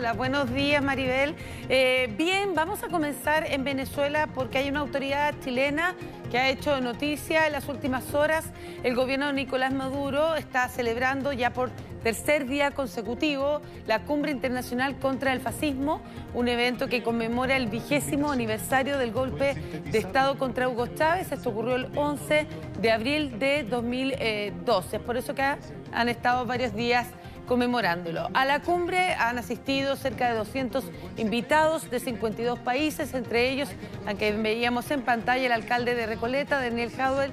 Hola, buenos días Maribel. Eh, bien, vamos a comenzar en Venezuela porque hay una autoridad chilena que ha hecho noticia en las últimas horas. El gobierno de Nicolás Maduro está celebrando ya por tercer día consecutivo la Cumbre Internacional contra el Fascismo, un evento que conmemora el vigésimo aniversario del golpe de Estado contra Hugo Chávez. Esto ocurrió el 11 de abril de 2012. Es por eso que han estado varios días conmemorándolo. A la cumbre han asistido cerca de 200 invitados de 52 países, entre ellos, aunque veíamos en pantalla, el alcalde de Recoleta, Daniel Jadwell,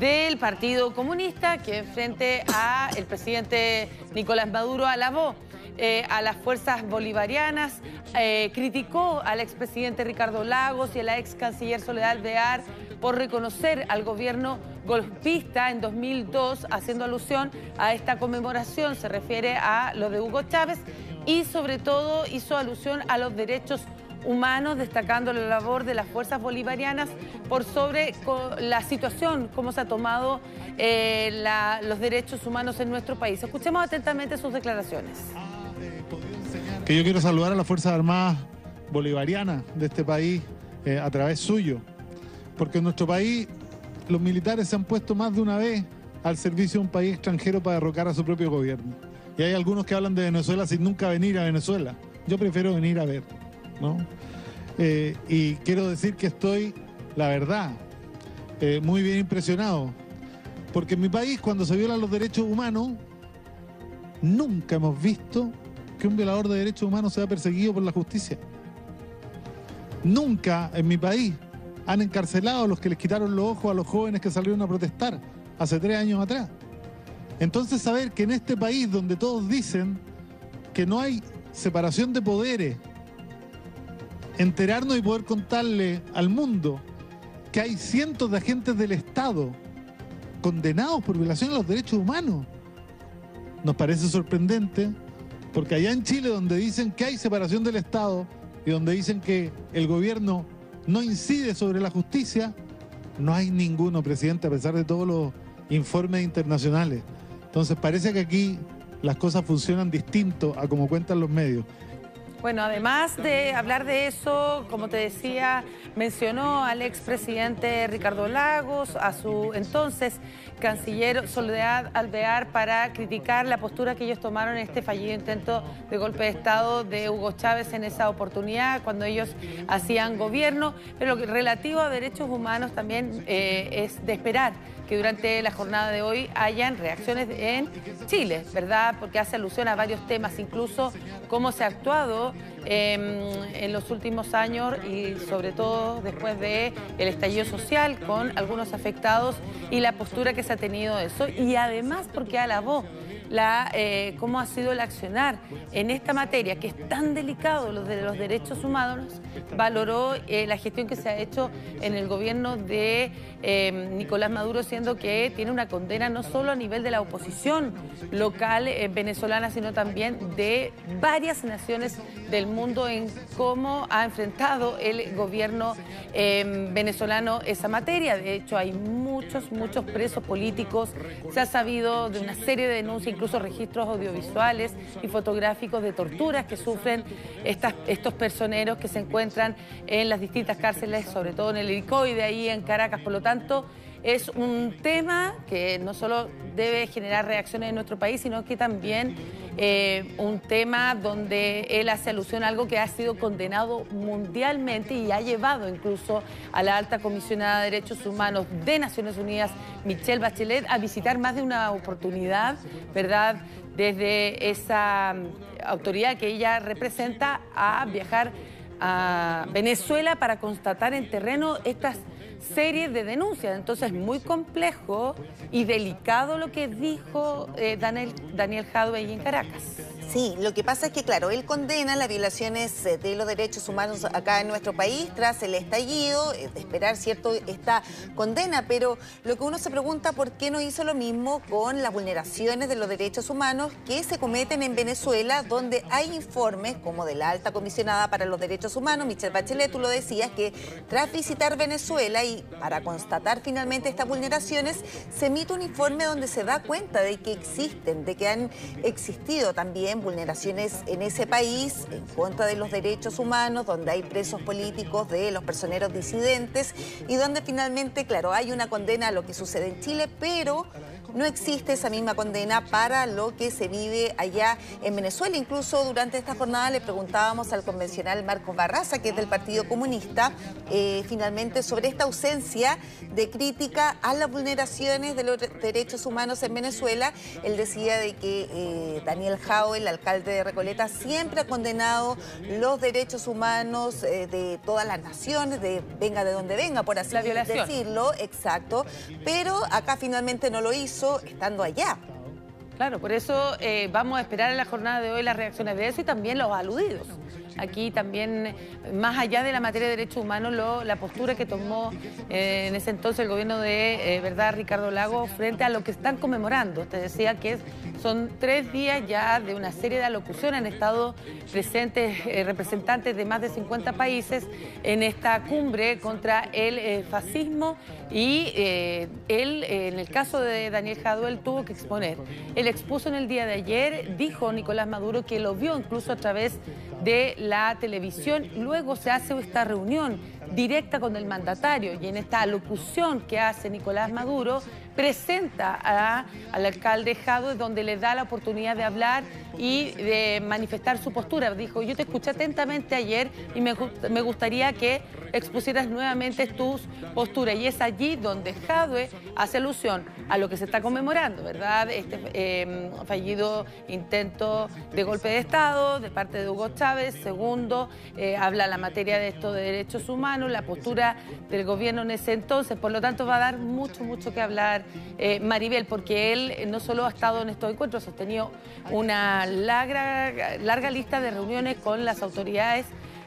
del Partido Comunista, que frente a el presidente Nicolás Maduro alabó eh, a las fuerzas bolivarianas, eh, criticó al expresidente Ricardo Lagos y a la ex canciller Soledad Alvear por reconocer al gobierno golpista en 2002, haciendo alusión a esta conmemoración, se refiere a lo de Hugo Chávez y sobre todo hizo alusión a los derechos humanos, destacando la labor de las fuerzas bolivarianas por sobre la situación, cómo se ha tomado eh, los derechos humanos en nuestro país. Escuchemos atentamente sus declaraciones. Que yo quiero saludar a las Fuerzas Armadas Bolivarianas de este país eh, a través suyo, porque en nuestro país los militares se han puesto más de una vez al servicio de un país extranjero para derrocar a su propio gobierno. Y hay algunos que hablan de Venezuela sin nunca venir a Venezuela. Yo prefiero venir a ver, ¿no? Eh, y quiero decir que estoy, la verdad, eh, muy bien impresionado. Porque en mi país, cuando se violan los derechos humanos, nunca hemos visto que un violador de derechos humanos sea perseguido por la justicia. Nunca en mi país han encarcelado a los que les quitaron los ojos a los jóvenes que salieron a protestar hace tres años atrás. Entonces saber que en este país donde todos dicen que no hay separación de poderes, enterarnos y poder contarle al mundo que hay cientos de agentes del Estado condenados por violación de los derechos humanos, nos parece sorprendente, porque allá en Chile donde dicen que hay separación del Estado y donde dicen que el gobierno no incide sobre la justicia, no hay ninguno, presidente, a pesar de todos los informes internacionales. Entonces parece que aquí las cosas funcionan distinto a como cuentan los medios. Bueno, además de hablar de eso, como te decía, mencionó al expresidente Ricardo Lagos, a su entonces canciller Soledad Alvear, para criticar la postura que ellos tomaron en este fallido intento de golpe de Estado de Hugo Chávez en esa oportunidad, cuando ellos hacían gobierno. Pero relativo a derechos humanos también eh, es de esperar que durante la jornada de hoy hayan reacciones en Chile, ¿verdad? Porque hace alusión a varios temas, incluso cómo se ha actuado em, en los últimos años y sobre todo después del el estallido social con algunos afectados y la postura que se ha tenido eso. Y además porque alabó la, eh, cómo ha sido el accionar en esta materia, que es tan delicado, los de los derechos humanos, valoró eh, la gestión que se ha hecho en el gobierno de eh, Nicolás Maduro, siendo que tiene una condena no solo a nivel de la oposición local venezolana, sino también de varias naciones del mundo en cómo ha enfrentado el gobierno venezolano esa materia. De hecho, hay muchos, muchos presos políticos. Se ha sabido de una serie de denuncias, incluso registros audiovisuales y fotográficos de torturas que sufren estos personeros que se encuentran en las distintas cárceles, sobre todo en el helicoide, ahí en Caracas. Por lo tanto, es un tema que no solo debe generar reacciones en nuestro país, sino que también eh, un tema donde él hace alusión a algo que ha sido condenado mundialmente y ha llevado incluso a la alta comisionada de derechos humanos de Naciones Unidas, Michelle Bachelet, a visitar más de una oportunidad, ¿verdad? Desde esa mm, autoridad que ella representa a viajar a Venezuela para constatar en terreno estas series de denuncias. Entonces, muy complejo y delicado lo que dijo eh, Daniel, Daniel Jadwe en Caracas. Sí, lo que pasa es que, claro, él condena las violaciones eh, de los derechos humanos acá en nuestro país tras el estallido, eh, esperar, ¿cierto?, esta condena, pero lo que uno se pregunta, ¿por qué no hizo lo mismo con las vulneraciones de los derechos humanos que se cometen en Venezuela, donde hay informes, como de la alta comisionada para los derechos humanos, Michelle Bachelet, tú lo decías, que tras visitar Venezuela y para constatar finalmente estas vulneraciones, se emite un informe donde se da cuenta de que existen, de que han existido también vulneraciones en ese país en contra de los derechos humanos, donde hay presos políticos de los personeros disidentes y donde finalmente, claro, hay una condena a lo que sucede en Chile, pero no existe esa misma condena para lo que se vive allá en Venezuela. Incluso durante esta jornada le preguntábamos al convencional Marco Barraza, que es del Partido Comunista, eh, finalmente sobre esta ausencia de crítica a las vulneraciones de los derechos humanos en Venezuela. Él decía de que eh, Daniel Jao, el alcalde de Recoleta, siempre ha condenado los derechos humanos eh, de todas las naciones, de venga de donde venga, por así decirlo, exacto, pero acá finalmente no lo hizo estando allá. Claro, por eso eh, vamos a esperar en la jornada de hoy las reacciones de eso y también los aludidos. Aquí también, más allá de la materia de derechos humanos, la postura que tomó eh, en ese entonces el gobierno de eh, verdad Ricardo Lago frente a lo que están conmemorando. Te decía que son tres días ya de una serie de alocuciones. Han estado presentes eh, representantes de más de 50 países en esta cumbre contra el fascismo y él, en el caso de Daniel Jadwell, tuvo que exponer. Él expuso en el día de ayer, dijo Nicolás Maduro que lo vio incluso a través de la televisión. Luego se hace esta reunión directa con el mandatario y en esta alocución que hace Nicolás Maduro presenta al alcalde Jado donde le da la oportunidad de hablar y de manifestar su postura. Dijo, yo te escuché atentamente ayer y me, gustaría que expusieras nuevamente tus posturas. Y es allí donde Jadwe hace alusión a lo que se está conmemorando, ¿verdad? Este em, fallido intento de golpe de Estado de parte de Hugo Chávez. Segundo, eh, habla la materia de estos derechos humanos, la postura del gobierno en ese entonces. Por lo tanto, va a dar mucho, mucho que hablar eh, Maribel, porque él no solo ha estado en estos encuentros, ha tenido una larga lista de reuniones con las autoridades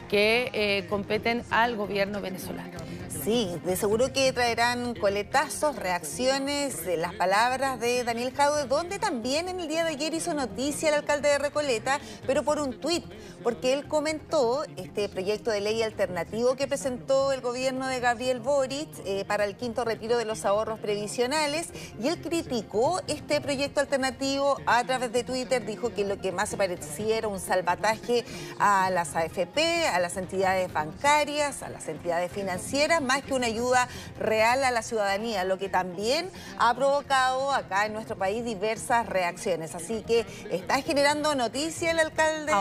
que eh, competen al gobierno venezolano. Sí, de seguro que traerán coletazos, reacciones, las palabras de Daniel Jadwe, donde también en el día de ayer hizo noticia el alcalde de Recoleta, pero por un tuit, porque él comentó este proyecto de ley alternativo que presentó el gobierno de Gabriel Boric eh, para el quinto retiro de los ahorros previsionales, y él criticó este proyecto alternativo a través de Twitter, dijo que lo que más se parecía era un salvataje a las AFP, a las entidades bancarias, a las entidades financieras, más que una ayuda real a la ciudadanía, lo que también ha provocado acá en nuestro país diversas reacciones. Así que está generando noticia el alcalde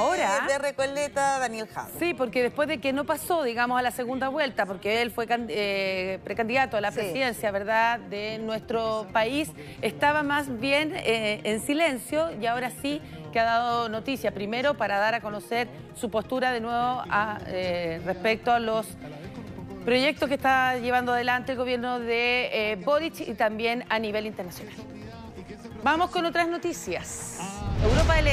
de Recoleta, Daniel Jado. Sí, porque después de que no pasó, digamos, a la segunda vuelta, porque él fue eh, precandidato a la presidencia, ¿verdad?, de nuestro país, estaba más bien eh, en silencio y ahora sí que ha dado noticia, primero para dar a conocer su postura de nuevo eh, respecto a los proyectos que está llevando adelante el gobierno de eh, Boric y también a nivel internacional. Vamos con otras noticias. Europa del